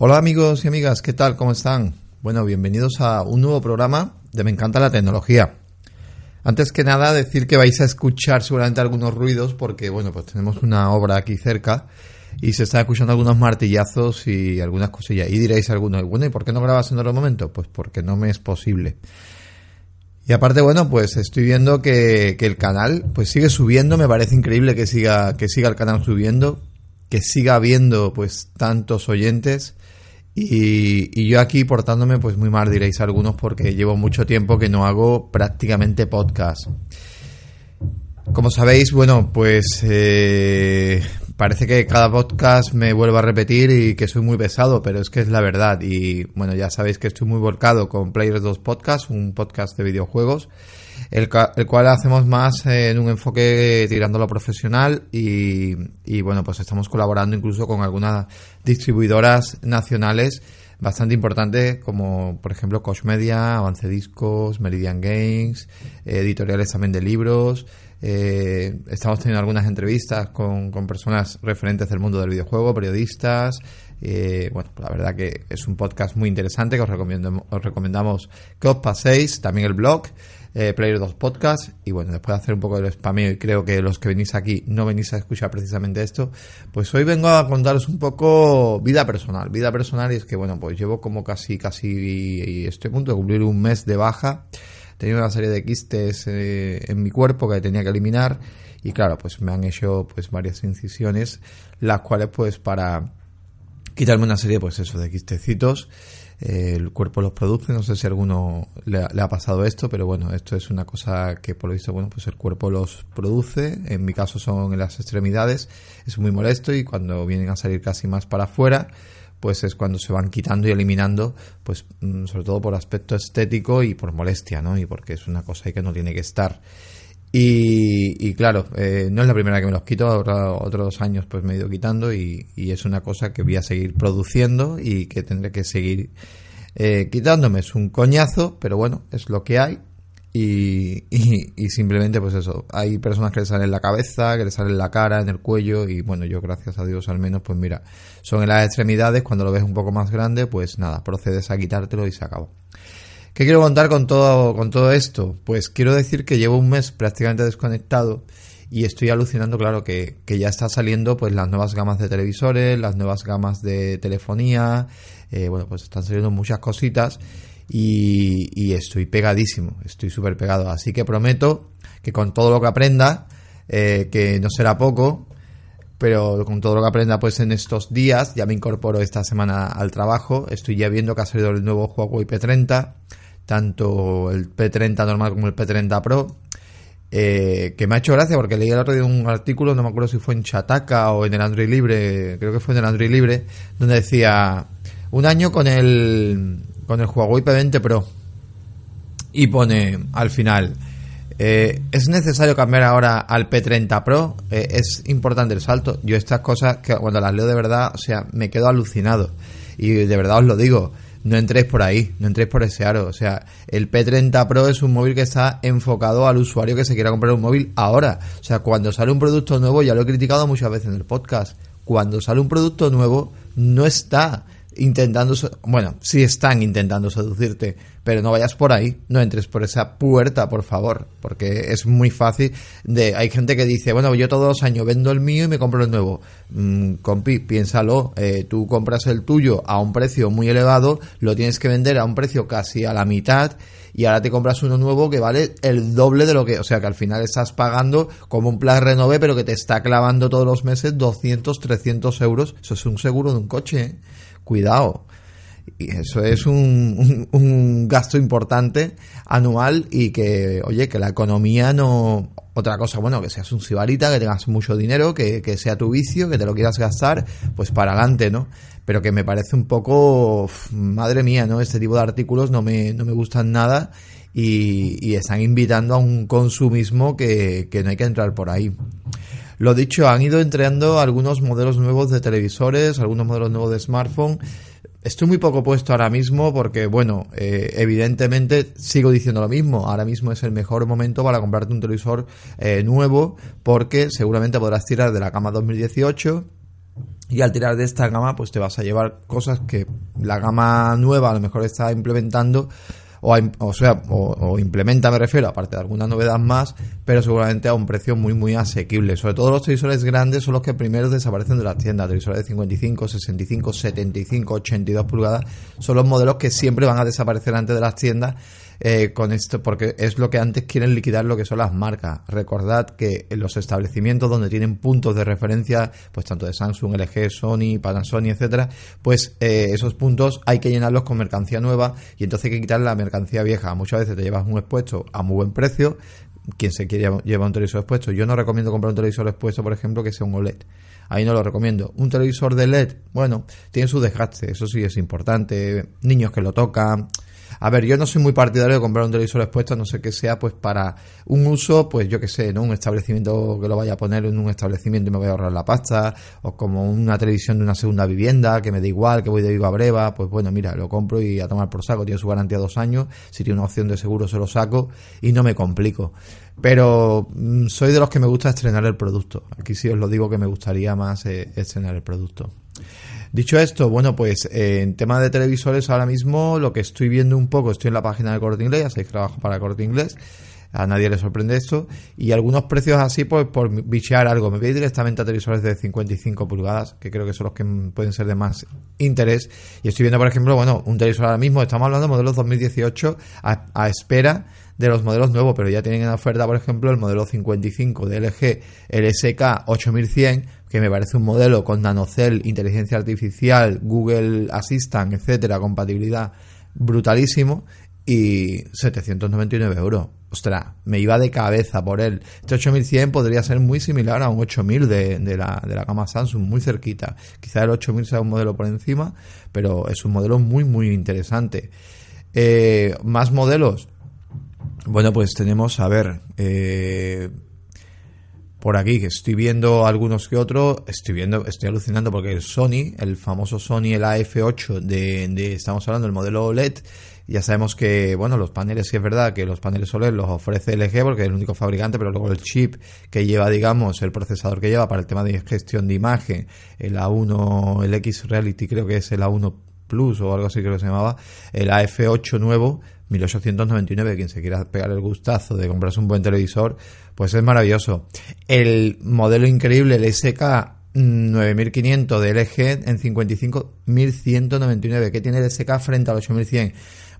Hola amigos y amigas, ¿qué tal? ¿Cómo están? Bueno, bienvenidos a un nuevo programa de Me encanta la tecnología. Antes que nada, decir que vais a escuchar seguramente algunos ruidos porque, bueno, pues tenemos una obra aquí cerca y se están escuchando algunos martillazos y algunas cosillas. Y diréis algunos, bueno, ¿y por qué no grabas en otro momento? Pues porque no me es posible. Y aparte, bueno, pues estoy viendo que, que, el canal pues sigue subiendo, me parece increíble que siga, que siga el canal subiendo, que siga habiendo pues tantos oyentes. Y, yo aquí portándome pues muy mal, diréis algunos, porque llevo mucho tiempo que no hago prácticamente podcast. Como sabéis, bueno, pues eh, parece que cada podcast me vuelvo a repetir y que soy muy pesado, pero es que es la verdad. Y bueno, ya sabéis que estoy muy volcado con Players 2 Podcast, un podcast de videojuegos, el, el cual hacemos más en un enfoque tirando lo profesional y, y bueno, pues estamos colaborando incluso con algunas distribuidoras nacionales bastante importantes como por ejemplo Coach Media, Avance Discos, Meridian Games, editoriales también de libros, eh, estamos teniendo algunas entrevistas con, con, personas referentes del mundo del videojuego, periodistas. Eh, bueno, la verdad que es un podcast muy interesante que os, recomiendo, os recomendamos que os paséis. También el blog, eh, Player 2 Podcast. Y bueno, después de hacer un poco de spameo y creo que los que venís aquí no venís a escuchar precisamente esto, pues hoy vengo a contaros un poco vida personal. Vida personal y es que bueno, pues llevo como casi, casi, y estoy a punto de cumplir un mes de baja tenía una serie de quistes eh, en mi cuerpo que tenía que eliminar y claro, pues me han hecho pues varias incisiones, las cuales pues para quitarme una serie pues eso de quistecitos, el cuerpo los produce, no sé si a alguno le, le, ha pasado esto, pero bueno, esto es una cosa que por lo visto, bueno, pues el cuerpo los produce, en mi caso son en las extremidades, es muy molesto y cuando vienen a salir casi más para afuera, pues es cuando se van quitando y eliminando, pues mm, sobre todo por aspecto estético y por molestia, ¿no? Y porque es una cosa ahí que no tiene que estar. Y, claro, eh, no es la primera que me los quito, ahora otros años pues me he ido quitando y, es una cosa que voy a seguir produciendo y que tendré que seguir eh, quitándome. Es un coñazo, pero bueno, es lo que hay y, y, simplemente, pues eso, hay personas que le salen en la cabeza, que le salen en la cara, en el cuello, y bueno, yo gracias a Dios al menos, pues mira, son en las extremidades, cuando lo ves un poco más grande, pues nada, procedes a quitártelo y se acabó. ¿Qué quiero contar con todo, con todo esto? Pues quiero decir que llevo un mes prácticamente desconectado y estoy alucinando, claro, que, que ya está saliendo pues las nuevas gamas de televisores, las nuevas gamas de telefonía, eh, bueno, pues están saliendo muchas cositas y, estoy pegadísimo, estoy súper pegado. Así que prometo que con todo lo que aprenda, eh, que no será poco, pero con todo lo que aprenda pues en estos días, ya me incorporo esta semana al trabajo, estoy ya viendo que ha salido el nuevo Huawei P30, tanto el P30 normal como el P30 Pro, eh, que me ha hecho gracia porque leí el otro día un artículo, no me acuerdo si fue en Chataka o en el Android Libre, creo que fue en el Android Libre, donde decía un año con el con el Huawei P20 Pro y pone al final eh, ¿Es necesario cambiar ahora al P30 Pro? Eh, es importante el salto. Yo estas cosas que cuando las leo de verdad, o sea, me quedo alucinado. Y de verdad os lo digo, no entréis por ahí, no entréis por ese aro. O sea, el P30 Pro es un móvil que está enfocado al usuario que se quiera comprar un móvil ahora. O sea, cuando sale un producto nuevo, ya lo he criticado muchas veces en el podcast, cuando sale un producto nuevo, no está intentando, bueno, sí están intentando seducirte, pero no vayas por ahí, no entres por esa puerta, por favor, porque es muy fácil de, hay gente que dice, bueno, yo todos los años vendo el mío y me compro el nuevo. Mm, compi, piénsalo, eh, tú compras el tuyo a un precio muy elevado, lo tienes que vender a un precio casi a la mitad y ahora te compras uno nuevo que vale el doble de lo que, o sea que al final estás pagando como un plan renové, pero que te está clavando todos los meses 200, 300 euros. Eso es un seguro de un coche, ¿eh? Cuidado. Y eso es un, un, gasto importante anual y que, oye, que la economía no... Otra cosa, bueno, que seas un sibarita, que tengas mucho dinero, que, que sea tu vicio, que te lo quieras gastar, pues para adelante, ¿no? Pero que me parece un poco, madre mía, ¿no? Este tipo de artículos no me, no me gustan nada y, y están invitando a un consumismo que, que no hay que entrar por ahí. Lo dicho, han ido entregando algunos modelos nuevos de televisores, algunos modelos nuevos de smartphone. Estoy muy poco puesto ahora mismo porque, bueno, eh, evidentemente sigo diciendo lo mismo. Ahora mismo es el mejor momento para comprarte un televisor eh, nuevo porque seguramente podrás tirar de la cama 2018 y al tirar de esta gama pues te vas a llevar cosas que la gama nueva a lo mejor está implementando o, o sea, o, implementa, me refiero, aparte de alguna novedad más, pero seguramente a un precio muy, muy asequible. Sobre todo los televisores grandes son los que primero desaparecen de las tiendas. Televisores de 55, 65, 75, 82 pulgadas son los modelos que siempre van a desaparecer antes de las tiendas eh, con esto, porque es lo que antes quieren liquidar lo que son las marcas. Recordad que en los establecimientos donde tienen puntos de referencia, pues tanto de Samsung, LG, Sony, Panasonic, etcétera, pues eh, esos puntos hay que llenarlos con mercancía nueva y entonces hay que quitar la mercancía vieja. Muchas veces te llevas un expuesto a muy buen precio. Quien se quiere llevar un televisor expuesto, yo no recomiendo comprar un televisor expuesto, por ejemplo, que sea un OLED. Ahí no lo recomiendo. Un televisor de LED, bueno, tiene su desgaste, eso sí es importante. Niños que lo tocan, a ver, yo no soy muy partidario de comprar un televisor expuesto, no sé que sea pues para un uso, pues yo que sé, ¿no? Un establecimiento que lo vaya a poner en un establecimiento y me voy a ahorrar la pasta, o como una televisión de una segunda vivienda, que me da igual, que voy de vivo a breva, pues bueno, mira, lo compro y a tomar por saco, tiene su garantía dos años, si tiene una opción de seguro se lo saco y no me complico. Pero mm, soy de los que me gusta estrenar el producto. Aquí sí os lo digo que me gustaría más eh, estrenar el producto. Dicho esto, bueno, pues eh, en tema de televisores ahora mismo lo que estoy viendo un poco, estoy en la página de Corte Inglés, ya sabéis trabajo para Corte Inglés, a nadie le sorprende esto, y algunos precios así, pues por bichear algo, me voy directamente a televisores de 55 pulgadas, que creo que son los que pueden ser de más interés, y estoy viendo, por ejemplo, bueno, un televisor ahora mismo, estamos hablando de modelos 2018 a, a espera de los modelos nuevos, pero ya tienen en oferta, por ejemplo, el modelo 55 de LG, el SK 8100, que me parece un modelo con nanocell, inteligencia artificial, Google Assistant, etcétera, compatibilidad brutalísimo y 799 euros. Ostras, me iba de cabeza por él. Este 8100 podría ser muy similar a un 8000 de, la, de la gama Samsung, muy cerquita. Quizá el 8000 sea un modelo por encima, pero es un modelo muy, muy interesante. Eh, más modelos, bueno, pues tenemos, a ver, eh, por aquí, que estoy viendo algunos que otros, estoy viendo, estoy alucinando porque el Sony, el famoso Sony, el AF8 de, de estamos hablando del modelo OLED, ya sabemos que, bueno, los paneles, sí es verdad que los paneles OLED los ofrece LG porque es el único fabricante, pero luego el chip que lleva, digamos, el procesador que lleva para el tema de gestión de imagen, el A1, el X Reality creo que es el A1 Plus o algo así que se llamaba, el AF8 nuevo, 1899, quien se quiera pegar el gustazo de comprarse un buen televisor, pues es maravilloso. El modelo increíble, el SK 9500 de LG en 55.199. ¿Qué tiene el SK frente al 8100?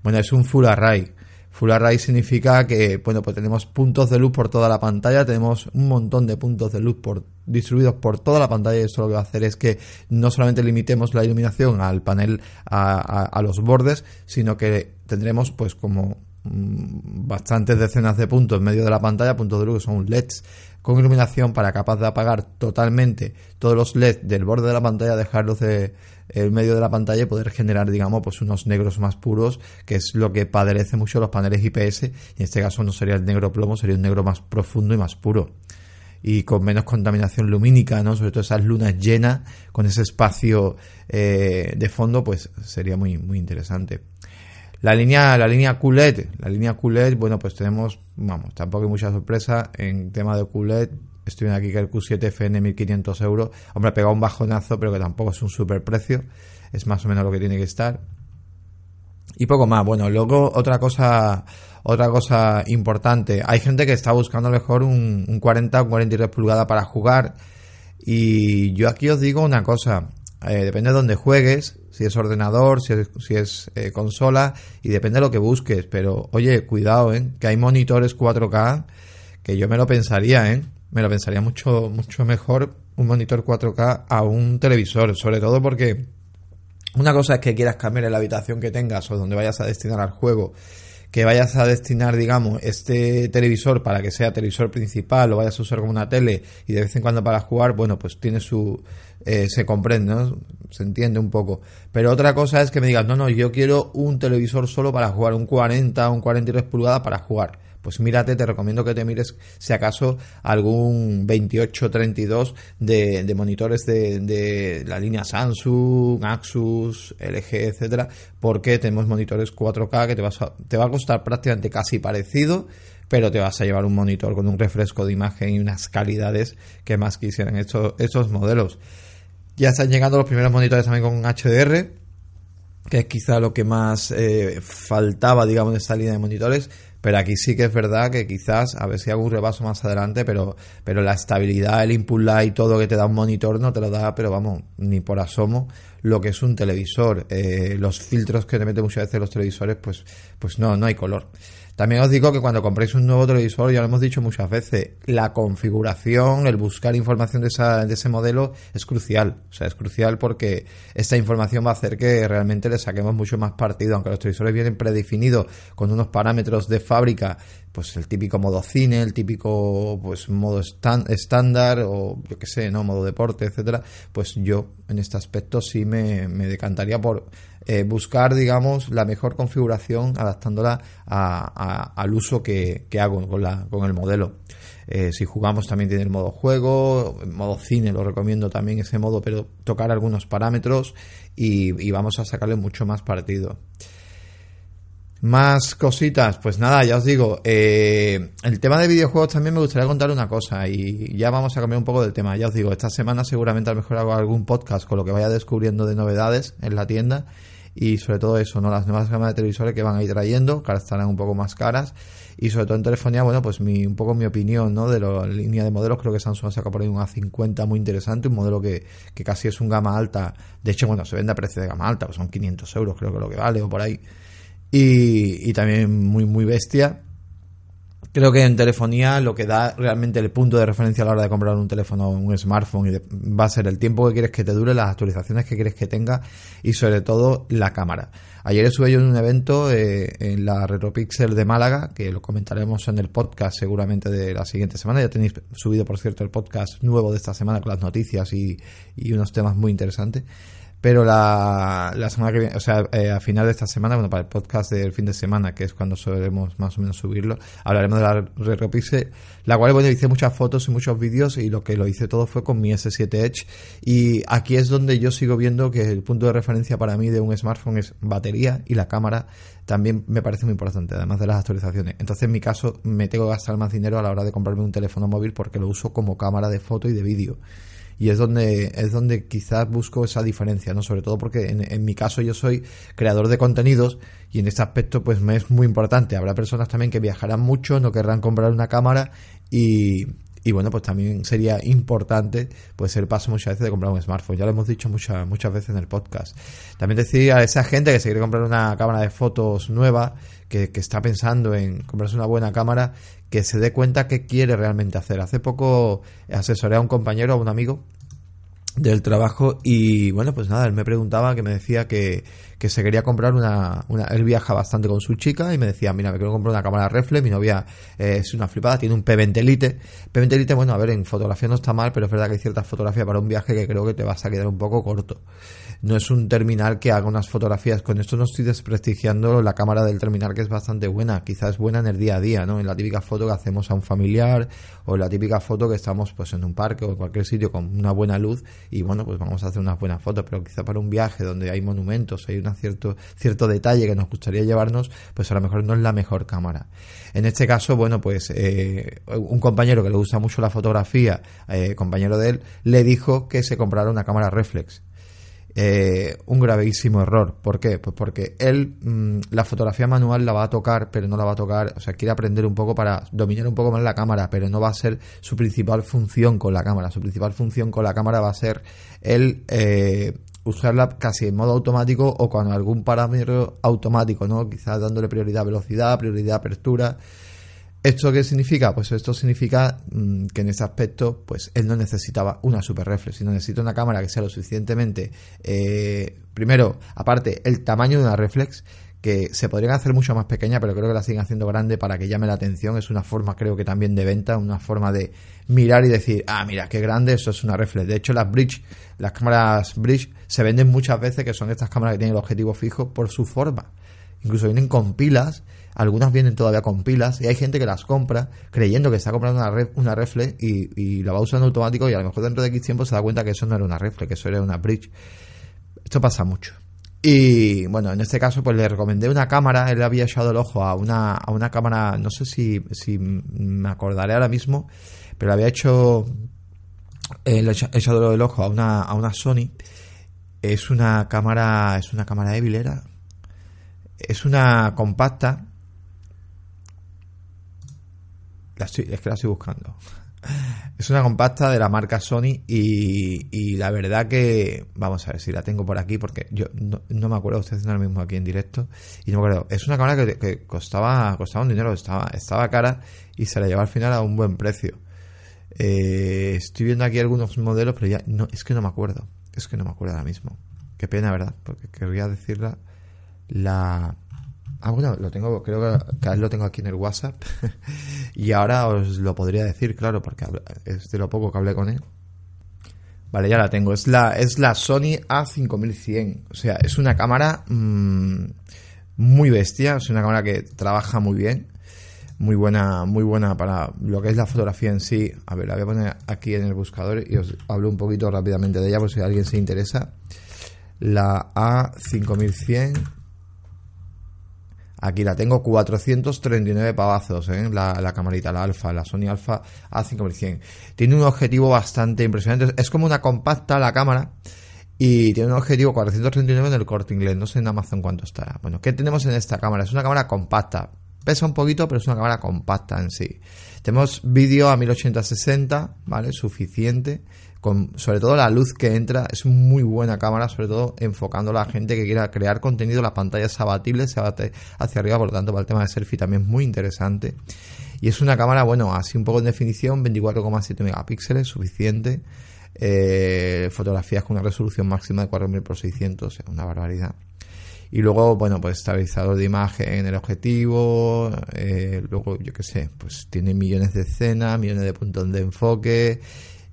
Bueno, es un Full Array. Full Array significa que, bueno, pues tenemos puntos de luz por toda la pantalla, tenemos un montón de puntos de luz por, distribuidos por toda la pantalla y eso lo que va a hacer es que no solamente limitemos la iluminación al panel, a, a los bordes, sino que tendremos pues como mm, bastantes decenas de puntos en medio de la pantalla, puntos de luz son LEDs con iluminación para capaz de apagar totalmente todos los LEDs del borde de la pantalla, dejarlos de, en medio de la pantalla y poder generar, digamos, pues unos negros más puros, que es lo que padece mucho los paneles IPS, en este caso no sería el negro plomo, sería un negro más profundo y más puro y con menos contaminación lumínica, ¿no? Sobre todo esas lunas llenas con ese espacio eh, de fondo, pues sería muy muy interesante. La línea, la línea QLED, la línea QLED, bueno, pues tenemos, vamos, tampoco hay mucha sorpresa en tema de QLED. Estoy viendo aquí que el Q7 FN 1500 euros. Hombre, ha pegado un bajonazo, pero que tampoco es un super precio. Es más o menos lo que tiene que estar. Y poco más. Bueno, luego otra cosa, otra cosa importante. Hay gente que está buscando mejor un, un 40 o 43 pulgadas para jugar. Y yo aquí os digo una cosa. Eh, depende de dónde juegues, si es ordenador, si es, si es eh, consola, y depende de lo que busques. Pero, oye, cuidado, ¿eh? Que hay monitores 4K que yo me lo pensaría, ¿eh? Me lo pensaría mucho, mucho mejor un monitor 4K a un televisor, sobre todo porque una cosa es que quieras cambiar la habitación que tengas o donde vayas a destinar al juego que vayas a destinar, digamos, este televisor para que sea televisor principal, lo vayas a usar como una tele y de vez en cuando para jugar, bueno, pues tiene su... Eh, se comprende, ¿no? Se entiende un poco. Pero otra cosa es que me digas, no, no, yo quiero un televisor solo para jugar, un 40, un 43 pulgadas para jugar pues mírate, te recomiendo que te mires si acaso algún 2832 de, de monitores de, la línea Samsung, Axus, LG, etcétera, porque tenemos monitores 4K que te, vas te va a costar prácticamente casi parecido pero te vas a llevar un monitor con un refresco de imagen y unas calidades que más quisieran estos, modelos. Ya están llegando los primeros monitores también con HDR, que es quizá lo que más eh, faltaba, digamos, de esta línea de monitores. Pero aquí sí que es verdad que quizás, a ver si hago un repaso más adelante, pero, pero la estabilidad, el input lag y todo que te da un monitor no te lo da, pero vamos, ni por asomo lo que es un televisor. Eh, los filtros que te meten muchas veces los televisores, pues, pues no, no hay color. También os digo que cuando compréis un nuevo televisor, ya lo hemos dicho muchas veces, la configuración, el buscar información de, esa, de ese modelo es crucial. O sea, es crucial porque esta información va a hacer que realmente le saquemos mucho más partido, aunque los televisores vienen predefinidos con unos parámetros de fábrica, pues el típico modo cine, el típico pues modo estándar o yo qué sé, no modo deporte, etcétera, pues yo en este aspecto sí me, me decantaría por eh, buscar, digamos, la mejor configuración adaptándola al uso que, hago con, la, con el modelo. Eh, si jugamos también tiene el modo juego, modo cine lo recomiendo también ese modo, pero tocar algunos parámetros y, vamos a sacarle mucho más partido. Más cositas, pues nada, ya os digo, eh, el tema de videojuegos también me gustaría contar una cosa y ya vamos a cambiar un poco del tema. Ya os digo, esta semana seguramente a lo mejor hago algún podcast con lo que vaya descubriendo de novedades en la tienda y sobre todo eso, ¿no? Las nuevas gamas de televisores que van a ir trayendo, que ahora estarán un poco más caras y sobre todo en telefonía, bueno, pues mi, un poco mi opinión, ¿no? De la línea de modelos, creo que Samsung ha sacado por ahí un A50 muy interesante, un modelo que, que casi es un gama alta, de hecho, bueno, se vende a precio de gama alta, pues son 500 euros creo que lo que vale o por ahí y, y también muy, muy bestia Creo que en telefonía lo que da realmente el punto de referencia a la hora de comprar un teléfono, un smartphone, va a ser el tiempo que quieres que te dure, las actualizaciones que quieres que tenga y sobre todo la cámara. Ayer estuve yo en un evento eh, en la Retropixel de Málaga, que lo comentaremos en el podcast seguramente de la siguiente semana. Ya tenéis subido, por cierto, el podcast nuevo de esta semana con las noticias y, y unos temas muy interesantes. Pero la, la semana que viene, o sea, eh, a final de esta semana, bueno, para el podcast del fin de semana, que es cuando solemos más o menos subirlo, hablaremos de la RetroPixel, la cual, bueno, hice muchas fotos y muchos vídeos y lo que lo hice todo fue con mi S7 Edge. Y aquí es donde yo sigo viendo que el punto de referencia para mí de un smartphone es batería y la cámara también me parece muy importante, además de las actualizaciones. Entonces, en mi caso, me tengo que gastar más dinero a la hora de comprarme un teléfono móvil porque lo uso como cámara de foto y de vídeo y es donde es donde quizás busco esa diferencia no sobre todo porque en, en, mi caso yo soy creador de contenidos y en este aspecto pues me es muy importante. Habrá personas también que viajarán mucho no querrán comprar una cámara y, y bueno, pues también sería importante pues el paso muchas veces de comprar un smartphone. Ya lo hemos dicho muchas muchas veces en el podcast. También decir a esa gente que se quiere comprar una cámara de fotos nueva, que, que está pensando en comprarse una buena cámara, que se dé cuenta qué quiere realmente hacer. Hace poco asesoré a un compañero, a un amigo, del trabajo y bueno pues nada él me preguntaba que me decía que, que se quería comprar una, una, él viaja bastante con su chica y me decía mira me quiero comprar una cámara reflex mi novia eh, es una flipada tiene un P20 Lite P20 Lite bueno a ver en fotografía no está mal pero es verdad que hay ciertas fotografías para un viaje que creo que te vas a quedar un poco corto no es un terminal que haga unas fotografías. Con esto no estoy desprestigiando la cámara del terminal, que es bastante buena. Quizás es buena en el día a día, ¿no? En la típica foto que hacemos a un familiar o en la típica foto que estamos pues en un parque o en cualquier sitio con una buena luz y bueno, pues vamos a hacer unas buenas fotos. Pero quizá para un viaje donde hay monumentos, hay un cierto, cierto detalle que nos gustaría llevarnos, pues a lo mejor no es la mejor cámara. En este caso, bueno, pues eh, un compañero que le gusta mucho la fotografía, eh, compañero de él, le dijo que se comprara una cámara reflex eh, un gravísimo error. ¿Por qué? Pues porque él mm, la fotografía manual la va a tocar, pero no la va a tocar, o sea, quiere aprender un poco para dominar un poco más la cámara, pero no va a ser su principal función con la cámara. Su principal función con la cámara va a ser él eh, usarla casi en modo automático o con algún parámetro automático, ¿no? Quizás dándole prioridad a velocidad, prioridad a apertura. ¿Esto qué significa? Pues esto significa mm, que en ese aspecto, pues él no necesitaba una super reflex, sino necesita una cámara que sea lo suficientemente, eh, primero, aparte, el tamaño de una reflex, que se podrían hacer mucho más pequeña, pero creo que la siguen haciendo grande para que llame la atención. Es una forma, creo que también de venta, una forma de mirar y decir, ah, mira, qué grande, eso es una reflex. De hecho, las bridge, las cámaras bridge, se venden muchas veces que son estas cámaras que tienen el objetivo fijo por su forma. Incluso vienen con pilas algunas vienen todavía con pilas y hay gente que las compra creyendo que está comprando una, una reflex y, y la va usando automático y a lo mejor dentro de X tiempo se da cuenta que eso no era una reflex, que eso era una bridge. Esto pasa mucho. Y bueno, en este caso pues le recomendé una cámara, él había echado el ojo a una, a una cámara, no sé si, si me acordaré ahora mismo, pero había hecho le he echado el ojo a una, a una Sony. Es una cámara, es una cámara de Es una compacta. La es que la estoy buscando. Es una compacta de la marca Sony y, la verdad que, vamos a ver si la tengo por aquí porque yo no, me acuerdo, estoy haciendo ahora mismo aquí en directo y no me acuerdo. Es una cámara que, costaba, costaba un dinero, estaba, estaba cara y se la llevó al final a un buen precio. Eh, estoy viendo aquí algunos modelos, pero ya no, es que no me acuerdo. Es que no me acuerdo ahora mismo. Qué pena, ¿verdad? Porque querría decirla la Ah, bueno, lo tengo, creo que, lo tengo aquí en el WhatsApp. y ahora os lo podría decir, claro, porque es de lo poco que hablé con él. Vale, ya la tengo. Es la, es la Sony A5100. O sea, es una cámara mm, muy bestia. Es una cámara que trabaja muy bien. Muy buena, muy buena para lo que es la fotografía en sí. A ver, la voy a poner aquí en el buscador y os hablo un poquito rápidamente de ella por si alguien se interesa. La A5100 Aquí la tengo 439 pavazos, ¿eh? la, la camarita, la Alfa, la Sony Alpha A5100. Tiene un objetivo bastante impresionante. Es como una compacta la cámara y tiene un objetivo 439 en el corte inglés. No sé en Amazon cuánto estará. Bueno, ¿qué tenemos en esta cámara? Es una cámara compacta. Pesa un poquito, pero es una cámara compacta en sí. Tenemos vídeo a 1080-60, ¿vale? Suficiente sobre todo la luz que entra, es muy buena cámara, sobre todo enfocando a la gente que quiera crear contenido, la pantalla es abatible, se abate hacia arriba, por lo tanto para el tema de selfie también es muy interesante. Y es una cámara, bueno, así un poco en definición, 24,7 megapíxeles, suficiente. Eh, fotografías con una resolución máxima de 4000 x 600, es una barbaridad. Y luego, bueno, pues estabilizador de imagen en el objetivo. Eh, luego, yo qué sé, pues tiene millones de escenas, millones de puntos de enfoque.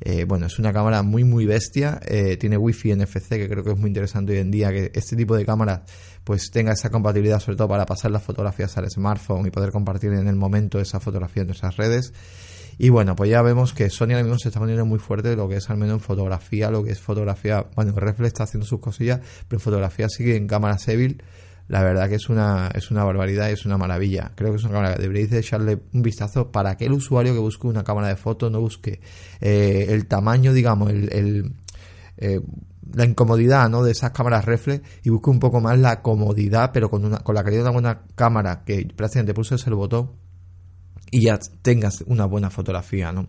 Eh, bueno, es una cámara muy, muy bestia. Eh, tiene Wi-Fi NFC, que creo que es muy interesante hoy en día que este tipo de cámaras pues tenga esa compatibilidad, sobre todo para pasar las fotografías al smartphone y poder compartir en el momento esa fotografía en nuestras redes. Y bueno, pues ya vemos que Sony ahora mismo se está poniendo muy fuerte lo que es al menos en fotografía, lo que es fotografía. Bueno, Reflex está haciendo sus cosillas, pero fotografía sigue en cámara Seville la verdad que es una, es una barbaridad y es una maravilla. Creo que es una cámara que deberéis echarle un vistazo para aquel usuario que busque una cámara de foto no busque eh, el tamaño, digamos, el, eh, la incomodidad ¿no? de esas cámaras reflex y busque un poco más la comodidad, pero con, una, con la calidad de una cámara que prácticamente pulses el botón y ya tengas una buena fotografía, ¿no?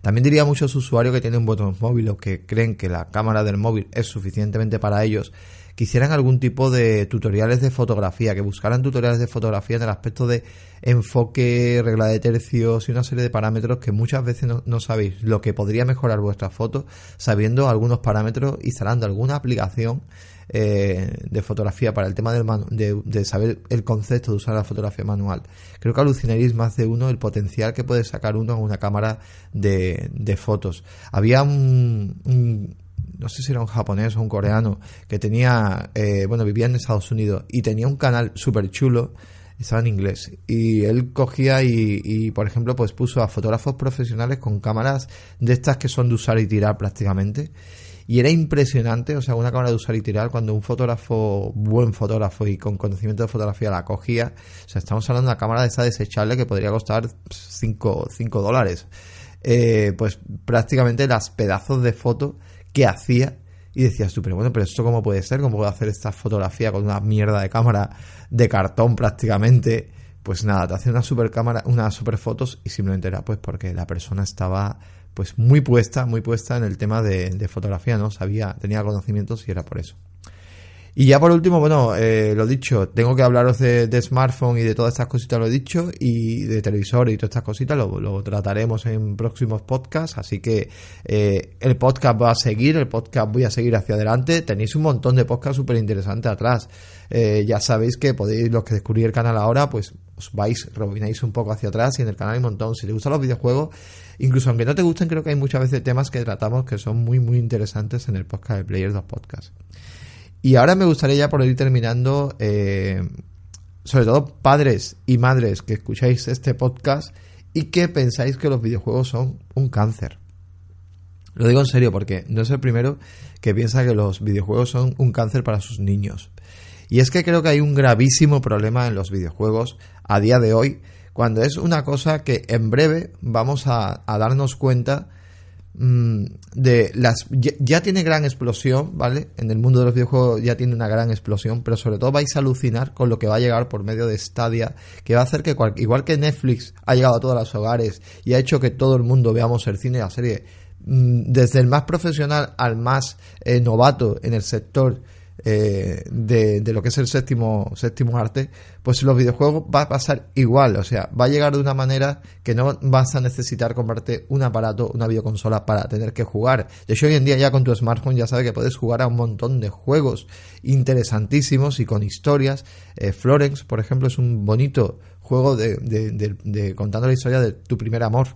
También diría muchos usuarios que tienen un botón móvil o que creen que la cámara del móvil es suficientemente para ellos que hicieran algún tipo de tutoriales de fotografía, que buscaran tutoriales de fotografía en el aspecto de enfoque, regla de tercios y una serie de parámetros que muchas veces no, sabéis lo que podría mejorar vuestra foto sabiendo algunos parámetros, instalando alguna aplicación eh, de fotografía para el tema del de, saber el concepto de usar la fotografía manual. Creo que alucinaréis más de uno el potencial que puede sacar uno en una cámara de fotos. Había un no sé si era un japonés o un coreano, que tenía, eh, bueno, vivía en Estados Unidos y tenía un canal súper chulo, estaba en inglés, y él cogía y, por ejemplo, pues puso a fotógrafos profesionales con cámaras de estas que son de usar y tirar prácticamente. Y era impresionante, o sea, una cámara de usar y tirar, cuando un fotógrafo, buen fotógrafo y con conocimiento de fotografía la cogía, o sea, estamos hablando de una cámara de esa desechable que podría costar 5 dólares. Eh, pues prácticamente las pedazos de foto qué hacía y decías tú, bueno, pero esto cómo puede ser, cómo puedo hacer esta fotografía con una mierda de cámara de cartón prácticamente. Pues nada, te hacía una super cámara, unas super fotos y simplemente era pues porque la persona estaba pues muy puesta, muy puesta en el tema de, de fotografía, ¿no? Sabía, tenía conocimientos y era por eso. Y ya por último, bueno, eh, lo dicho, tengo que hablaros de, smartphone y de todas estas cositas, lo he dicho, y de televisor y todas estas cositas, lo, trataremos en próximos podcasts, así que eh, el podcast va a seguir, el podcast voy a seguir hacia adelante, tenéis un montón de podcasts súper interesantes atrás, eh, ya sabéis que podéis, los que descubrí el canal ahora, pues os vais, rebobináis un poco hacia atrás y en el canal hay un montón, si te gustan los videojuegos, incluso aunque no te gusten, creo que hay muchas veces temas que tratamos que son muy, muy interesantes en el podcast de Players 2 Podcast. Y ahora me gustaría ya por ir terminando, eh, sobre todo padres y madres que escucháis este podcast y que pensáis que los videojuegos son un cáncer. Lo digo en serio porque no es el primero que piensa que los videojuegos son un cáncer para sus niños. Y es que creo que hay un gravísimo problema en los videojuegos a día de hoy, cuando es una cosa que en breve vamos a, a darnos cuenta de las ya, tiene gran explosión, ¿vale? En el mundo de los videojuegos ya tiene una gran explosión, pero sobre todo vais a alucinar con lo que va a llegar por medio de Stadia, que va a hacer que igual que Netflix ha llegado a todos los hogares y ha hecho que todo el mundo veamos el cine y la serie mm, desde el más profesional al más eh, novato en el sector eh, de, lo que es el séptimo, séptimo arte, pues los videojuegos va a pasar igual, o sea, va a llegar de una manera que no vas a necesitar comprarte un aparato, una videoconsola para tener que jugar. De hecho, hoy en día ya con tu smartphone ya sabes que puedes jugar a un montón de juegos interesantísimos y con historias. Eh, Florence, por ejemplo, es un bonito juego de, de contando la historia de tu primer amor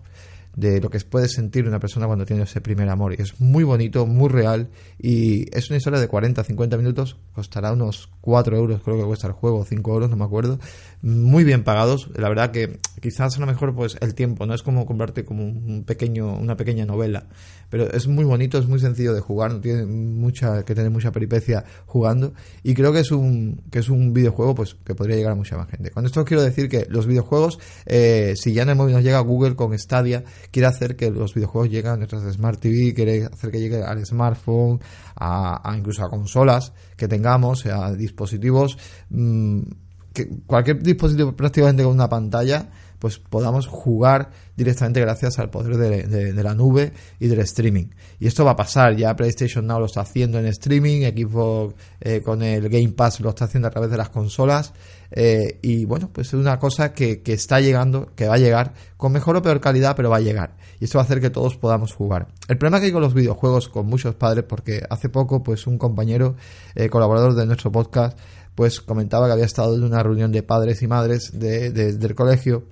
de lo que puede sentir una persona cuando tiene ese primer amor. Y es muy bonito, muy real y es una historia de 40, 50 minutos, costará unos 4 euros, creo que cuesta el juego, 5 euros, no me acuerdo. Muy bien pagados, la verdad que quizás a lo mejor pues el tiempo, no es como comprarte como un pequeño, una pequeña novela, pero es muy bonito, es muy sencillo de jugar, no tiene mucha que tener mucha peripecia jugando y creo que es un que es un videojuego pues que podría llegar a mucha más gente. Con esto quiero decir que los videojuegos, eh, si ya en el móvil nos llega Google con Stadia, quiere hacer que los videojuegos lleguen a nuestras Smart TV, quiere hacer que llegue al smartphone, a, incluso a consolas que tengamos, a dispositivos, mm, cualquier dispositivo prácticamente con una pantalla, pues podamos jugar directamente gracias al poder de, la nube y del streaming. Y esto va a pasar, ya PlayStation Now lo está haciendo en streaming, Xbox eh, con el Game Pass lo está haciendo a través de las consolas. Eh, y bueno, pues es una cosa que, que, está llegando, que va a llegar con mejor o peor calidad, pero va a llegar. Y esto va a hacer que todos podamos jugar. El problema que hay con los videojuegos, con muchos padres, porque hace poco, pues un compañero, eh, colaborador de nuestro podcast, pues comentaba que había estado en una reunión de padres y madres de, del colegio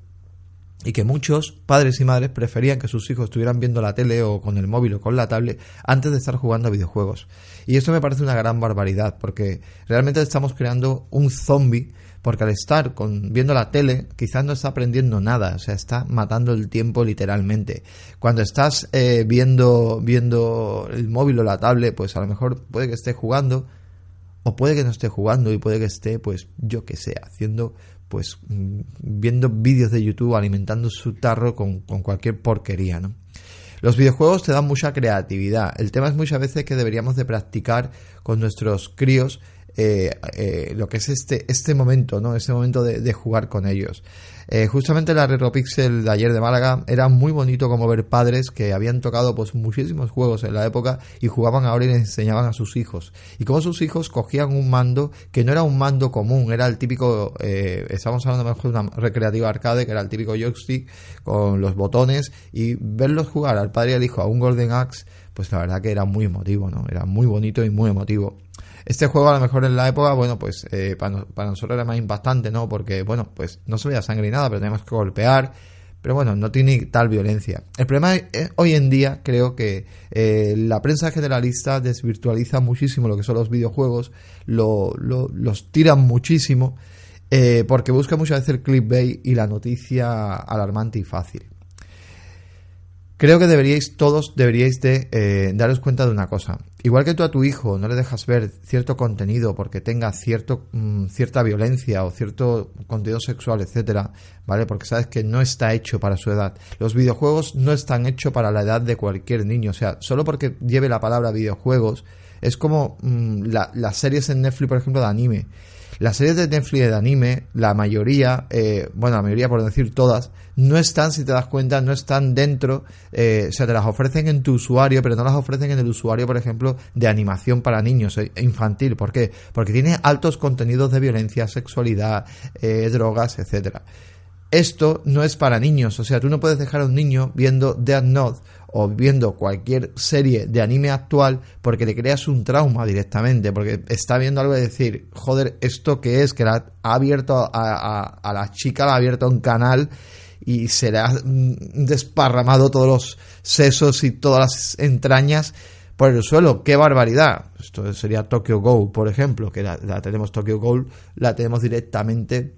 y que muchos padres y madres preferían que sus hijos estuvieran viendo la tele o con el móvil o con la tablet antes de estar jugando a videojuegos. Y esto me parece una gran barbaridad, porque realmente estamos creando un zombie, porque al estar con, viendo la tele quizás no está aprendiendo nada, o sea, está matando el tiempo literalmente. Cuando estás eh, viendo, viendo el móvil o la tablet, pues a lo mejor puede que esté jugando, o puede que no esté jugando y puede que esté, pues yo que sé, haciendo pues mm, viendo vídeos de YouTube alimentando su tarro con, cualquier porquería, ¿no? Los videojuegos te dan mucha creatividad. El tema es muchas veces que deberíamos de practicar con nuestros críos eh, eh, lo que es este, este momento, ¿no? Este momento de, jugar con ellos. Eh, justamente la RetroPixel de ayer de Málaga era muy bonito como ver padres que habían tocado pues muchísimos juegos en la época y jugaban ahora y les enseñaban a sus hijos. Y como sus hijos cogían un mando que no era un mando común, era el típico, estamos hablando mejor de una recreativa arcade, que era el típico joystick con los botones y verlos jugar al padre y al hijo a un Golden Axe, pues la verdad que era muy emotivo, ¿no? Era muy bonito y muy emotivo. Este juego a lo mejor en la época, bueno, pues eh, para, nosotros era más impactante, ¿no? Porque, bueno, pues no se veía sangre ni nada, pero teníamos que golpear. Pero bueno, no tiene tal violencia. El problema es, hoy en día creo que eh, la prensa generalista desvirtualiza muchísimo lo que son los videojuegos, lo, los tiran muchísimo, eh, porque busca muchas veces el clickbait y la noticia alarmante y fácil. Creo que deberíais, todos deberíais de eh, daros cuenta de una cosa. Igual que tú a tu hijo no le dejas ver cierto contenido porque tenga cierto, mm, cierta violencia o cierto contenido sexual, etcétera, ¿vale? Porque sabes que no está hecho para su edad. Los videojuegos no están hechos para la edad de cualquier niño. O sea, solo porque lleve la palabra videojuegos, es como mm, las series en Netflix, por ejemplo, de anime. Las series de Netflix de anime, la mayoría, eh, bueno, la mayoría por decir todas, no están, si te das cuenta, no están dentro, eh, o sea, te las ofrecen en tu usuario, pero no las ofrecen en el usuario, por ejemplo, de animación para niños, eh, infantil. ¿Por qué? Porque tiene altos contenidos de violencia, sexualidad, drogas, etcétera. Esto no es para niños, o sea, tú no puedes dejar a un niño viendo Dead Note o viendo cualquier serie de anime actual porque le creas un trauma directamente, porque está viendo algo de decir, joder, ¿esto qué es? Que ha abierto a, la chica, le ha abierto un canal y se le ha mm, desparramado todos los sesos y todas las entrañas por el suelo. ¡Qué barbaridad! Esto sería Tokyo Go, por ejemplo, que la, la tenemos Tokyo Go, la tenemos directamente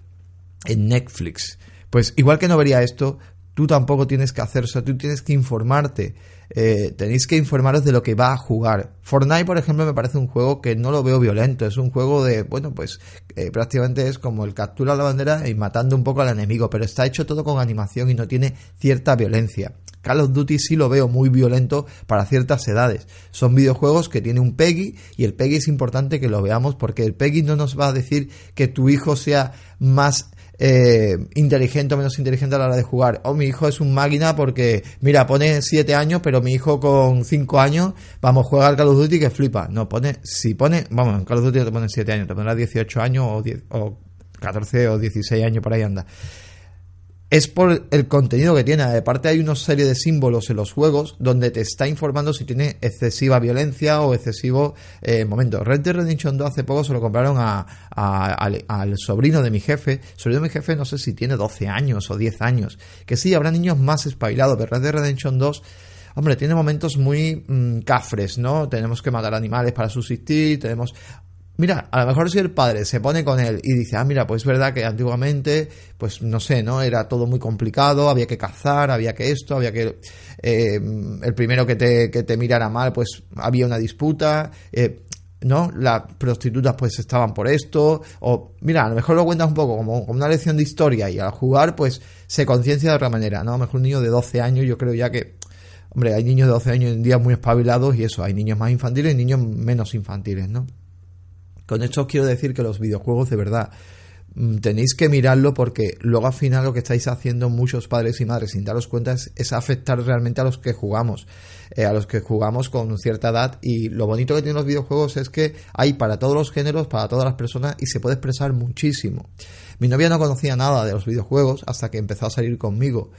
en Netflix. Pues igual que no vería esto, tú tampoco tienes que hacer, eso, tú tienes que informarte. Eh, tenéis que informaros de lo que va a jugar. Fortnite, por ejemplo, me parece un juego que no lo veo violento. Es un juego de, bueno, pues eh, prácticamente es como el captura la bandera y matando un poco al enemigo, pero está hecho todo con animación y no tiene cierta violencia. Call of Duty sí lo veo muy violento para ciertas edades. Son videojuegos que tienen un PEGI y el PEGI es importante que lo veamos porque el PEGI no nos va a decir que tu hijo sea más eh, inteligente o menos inteligente a la hora de jugar. O oh, mi hijo es un máquina porque, mira, pone 7 años, pero mi hijo con 5 años, vamos, juega al Call of Duty que flipa. No, pone, si pone, vamos, en Call of Duty te pone 7 años, te pondrá 18 años o, 10, o 14 o 16 años por ahí anda es por el contenido que tiene. Aparte hay una serie de símbolos en los juegos donde te está informando si tiene excesiva violencia o excesivo eh, momento. Red Dead Redemption 2 hace poco se lo compraron a, al, sobrino de mi jefe. sobrino de mi jefe no sé si tiene 12 años o 10 años. Que sí, habrá niños más espabilados, pero Red Dead Redemption 2... Hombre, tiene momentos muy mm, cafres, ¿no? Tenemos que matar animales para subsistir, tenemos Mira, a lo mejor si el padre se pone con él y dice, ah, mira, pues es verdad que antiguamente, pues no sé, ¿no? Era todo muy complicado, había que cazar, había que esto, había que... Eh, el primero que te, que te mirara mal, pues había una disputa, eh, ¿no? Las prostitutas pues estaban por esto, o mira, a lo mejor lo cuentas un poco como, una lección de historia y al jugar pues se conciencia de otra manera, ¿no? A lo mejor un niño de 12 años yo creo ya que... Hombre, hay niños de 12 años en día muy espabilados y eso, hay niños más infantiles y niños menos infantiles, ¿no? Con esto os quiero decir que los videojuegos de verdad mm, tenéis que mirarlo porque luego al final lo que estáis haciendo muchos padres y madres sin daros cuenta es, afectar realmente a los que jugamos, eh, a los que jugamos con cierta edad y lo bonito que tienen los videojuegos es que hay para todos los géneros, para todas las personas y se puede expresar muchísimo. Mi novia no conocía nada de los videojuegos hasta que empezó a salir conmigo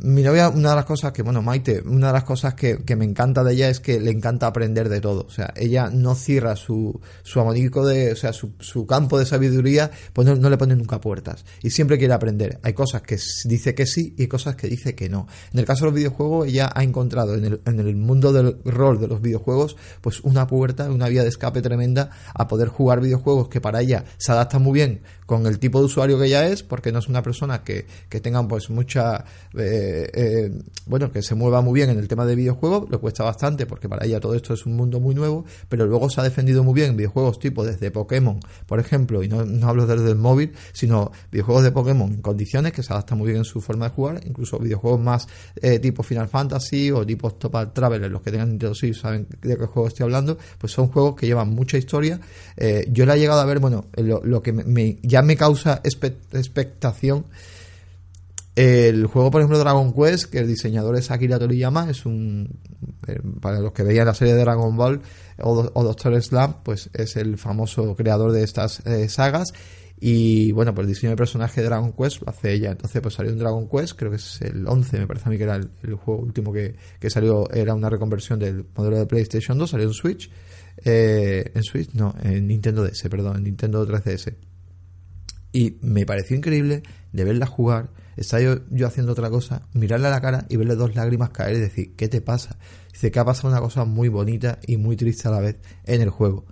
mi novia, una de las cosas que, bueno, Maite, una de las cosas que, me encanta de ella es que le encanta aprender de todo. O sea, ella no cierra su, su abanico de, o sea, su, su campo de sabiduría, pues no, le pone nunca puertas. Y siempre quiere aprender. Hay cosas que dice que sí y hay cosas que dice que no. En el caso de los videojuegos, ella ha encontrado en el, en el mundo del rol de los videojuegos, pues una puerta, una vía de escape tremenda a poder jugar videojuegos que para ella se adapta muy bien con el tipo de usuario que ella es, porque no es una persona que, que tenga pues mucha... Eh, eh, bueno, que se mueva muy bien en el tema de videojuegos, le cuesta bastante porque para ella todo esto es un mundo muy nuevo, pero luego se ha defendido muy bien en videojuegos tipo desde Pokémon, por ejemplo, y no, hablo desde el móvil, sino videojuegos de Pokémon en condiciones que se adaptan muy bien en su forma de jugar, incluso videojuegos más eh, tipo Final Fantasy o tipo Topal Traveler, los que tengan Nintendo Switch saben de qué juego estoy hablando, pues son juegos que llevan mucha historia. Eh, yo la he llegado a ver, bueno, lo, que me, ya me causa expectación el juego, por ejemplo, Dragon Quest, que el diseñador es Akira Toriyama, es un. Eh, para los que veían la serie de Dragon Ball o, Doctor Slam, pues es el famoso creador de estas eh, sagas. Y bueno, pues el diseño de personaje de Dragon Quest lo hace ella. Entonces, pues salió un Dragon Quest, creo que es el 11, me parece a mí que era el, juego último que, salió, era una reconversión del modelo de PlayStation 2, salió en Switch. Eh, en Switch, no, en Nintendo DS, perdón, en Nintendo 3DS. Y me pareció increíble de verla jugar estaba yo, haciendo otra cosa, mirarle a la cara y verle dos lágrimas caer y decir, ¿qué te pasa? Dice que ha pasado una cosa muy bonita y muy triste a la vez en el juego.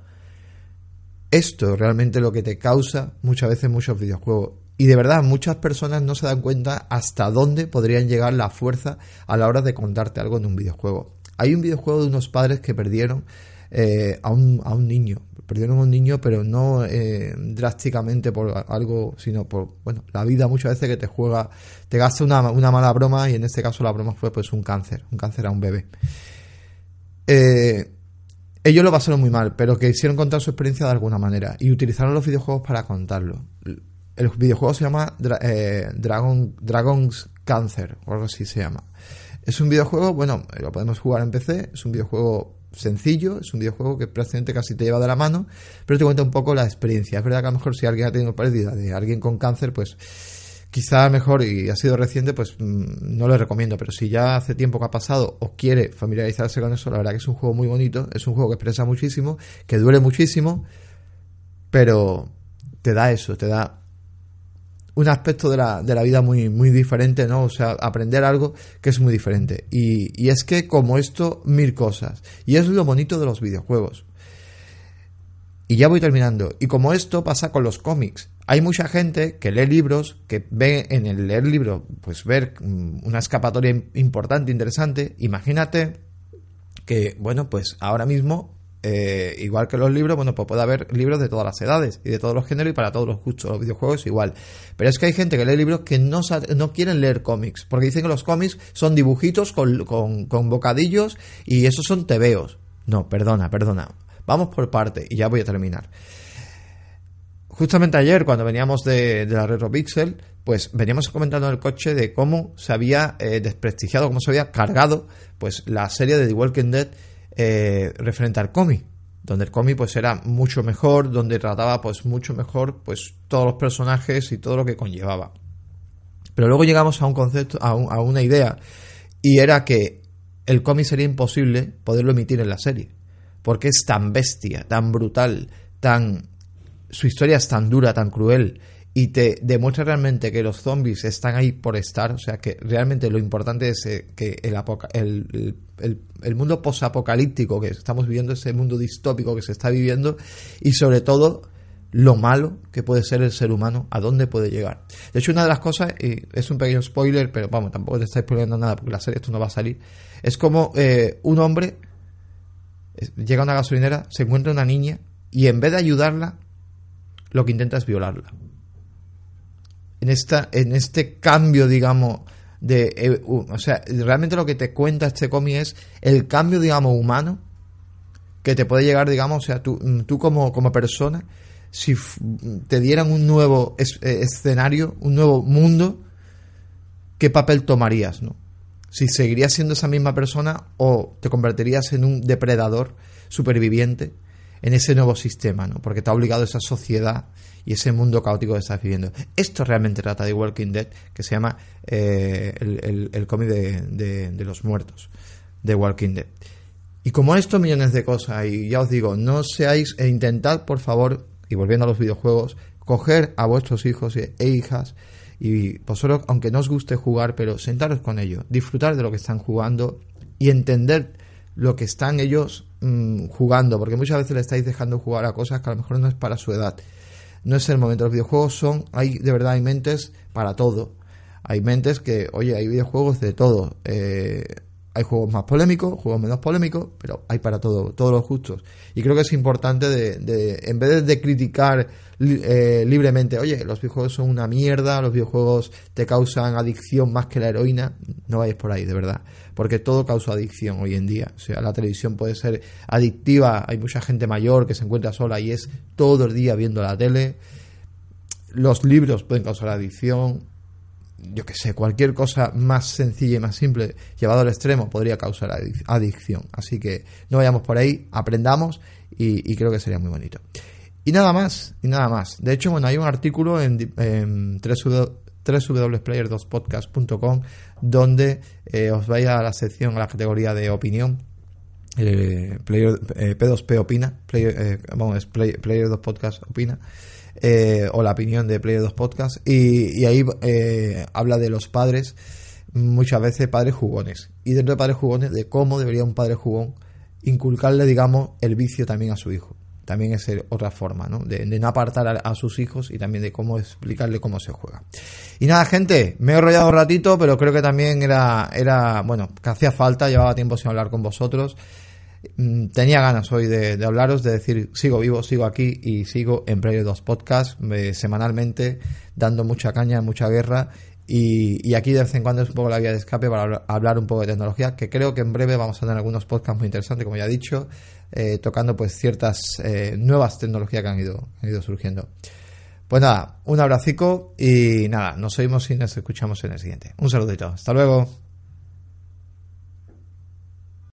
Esto es realmente lo que te causa muchas veces muchos videojuegos. Y de verdad, muchas personas no se dan cuenta hasta dónde podrían llegar la fuerza a la hora de contarte algo en un videojuego. Hay un videojuego de unos padres que perdieron eh, a, un, a un niño perdieron a un niño, pero no eh, drásticamente por algo, sino por, bueno, la vida muchas veces que te juega, te gasta una, una, mala broma y en este caso la broma fue pues un cáncer, un cáncer a un bebé. Eh, ellos lo pasaron muy mal, pero que quisieron contar su experiencia de alguna manera y utilizaron los videojuegos para contarlo. El videojuego se llama eh, Dragon, Dragon's Cancer, o algo así se llama. Es un videojuego, bueno, lo podemos jugar en PC, es un videojuego sencillo, es un videojuego que prácticamente casi te lleva de la mano, pero te cuenta un poco la experiencia. Es verdad que a lo mejor si alguien ha tenido pérdida de alguien con cáncer, pues quizá mejor y ha sido reciente, pues mm, no le recomiendo, pero si ya hace tiempo que ha pasado o quiere familiarizarse con eso, la verdad que es un juego muy bonito, es un juego que expresa muchísimo, que duele muchísimo, pero te da eso, te da un aspecto de la, de la vida muy, muy diferente, ¿no? O sea, aprender algo que es muy diferente. Y, y es que como esto, mil cosas. Y es lo bonito de los videojuegos. Y ya voy terminando. Y como esto pasa con los cómics. Hay mucha gente que lee libros, que ve en el leer libro, pues ver mm, una escapatoria importante, interesante. Imagínate que, bueno, pues ahora mismo eh, igual que los libros, bueno, pues puede haber libros de todas las edades y de todos los géneros y para todos los gustos. Los videojuegos igual. Pero es que hay gente que lee libros que no, no quieren leer cómics, porque dicen que los cómics son dibujitos con, con, con bocadillos y esos son tebeos. No, perdona, perdona. Vamos por parte y ya voy a terminar. Justamente ayer, cuando veníamos de, la RetroPixel, pues veníamos comentando en el coche de cómo se había eh, desprestigiado, cómo se había cargado pues la serie de The Walking Dead eh, referente al cómic donde el cómic pues era mucho mejor, donde trataba pues mucho mejor pues todos los personajes y todo lo que conllevaba. Pero luego llegamos a un concepto, a, una idea, y era que el cómic sería imposible poderlo emitir en la serie, porque es tan bestia, tan brutal, tan su historia es tan dura, tan cruel, y te demuestra realmente que los zombies están ahí por estar, o sea que realmente lo importante es eh, que el, el, el, mundo posapocalíptico que estamos viviendo, ese mundo distópico que se está viviendo, y sobre todo lo malo que puede ser el ser humano, a dónde puede llegar. De hecho, una de las cosas, y es un pequeño spoiler, pero vamos, tampoco te estáis spoilando nada porque la serie esto no va a salir, es como eh, un hombre llega a una gasolinera, se encuentra una niña y en vez de ayudarla, lo que intenta es violarla. En, esta, en este cambio, digamos, de... Eh, o sea, realmente lo que te cuenta este cómic es el cambio, digamos, humano que te puede llegar, digamos, o sea, tú, tú como, como persona, si te dieran un nuevo eh, escenario, un nuevo mundo, ¿qué papel tomarías, no? Si seguirías siendo esa misma persona o te convertirías en un depredador superviviente en ese nuevo sistema, ¿no? Porque te ha obligado esa sociedad y ese mundo caótico que estás viviendo. Esto realmente trata de Walking Dead, que se llama eh, el, cómic de, los muertos, de Walking Dead. Y como esto, millones de cosas, y ya os digo, no seáis, e intentad, por favor, y volviendo a los videojuegos, coger a vuestros hijos e hijas y vosotros, aunque no os guste jugar, pero sentaros con ellos, disfrutar de lo que están jugando y entender lo que están ellos Mm, jugando, porque muchas veces le estáis dejando jugar a cosas que a lo mejor no es para su edad. No es el momento. Los videojuegos son, hay de verdad, hay mentes para todo. Hay mentes que, oye, hay videojuegos de todo. Eh, hay juegos más polémicos, juegos menos polémicos, pero hay para todo, todos los gustos. Y creo que es importante de, en vez de criticar eh, libremente, oye, los videojuegos son una mierda, los videojuegos te causan adicción más que la heroína, no vayáis por ahí, de verdad, porque todo causa adicción hoy en día. O sea, la televisión puede ser adictiva, hay mucha gente mayor que se encuentra sola y es todo el día viendo la tele. Los libros pueden causar adicción, yo que sé, cualquier cosa más sencilla y más simple llevado al extremo podría causar adicción. Así que no vayamos por ahí, aprendamos y, creo que sería muy bonito. Y nada más, y nada más. De hecho, bueno, hay un artículo en, en www.player2podcast.com donde eh, os vaya a la sección, a la categoría de opinión. Eh, player, eh, P2P opina, player, vamos, es Player 2 Podcast opina, o la opinión de Player 2 Podcast, y, ahí habla de los padres, muchas veces padres jugones, y dentro de padres jugones, de cómo debería un padre jugón inculcarle, digamos, el vicio también a su hijo también es otra forma, ¿no? De, no apartar a, sus hijos y también de cómo explicarle cómo se juega. Y nada, gente, me he enrollado un ratito, pero creo que también era, era bueno, que hacía falta, llevaba tiempo sin hablar con vosotros. Mm, tenía ganas hoy de, hablaros, de decir, sigo vivo, sigo aquí y sigo en Player 2 Podcast eh, semanalmente, dando mucha caña, mucha guerra y, aquí de vez en cuando es un poco la vía de escape para hablar un poco de tecnología, que creo que en breve vamos a tener algunos podcasts muy interesantes, como ya he dicho, eh, tocando pues ciertas eh, nuevas tecnologías que han ido, han ido surgiendo. Pues nada, un abracico y nada, nos oímos y nos escuchamos en el siguiente. Un saludito, hasta luego.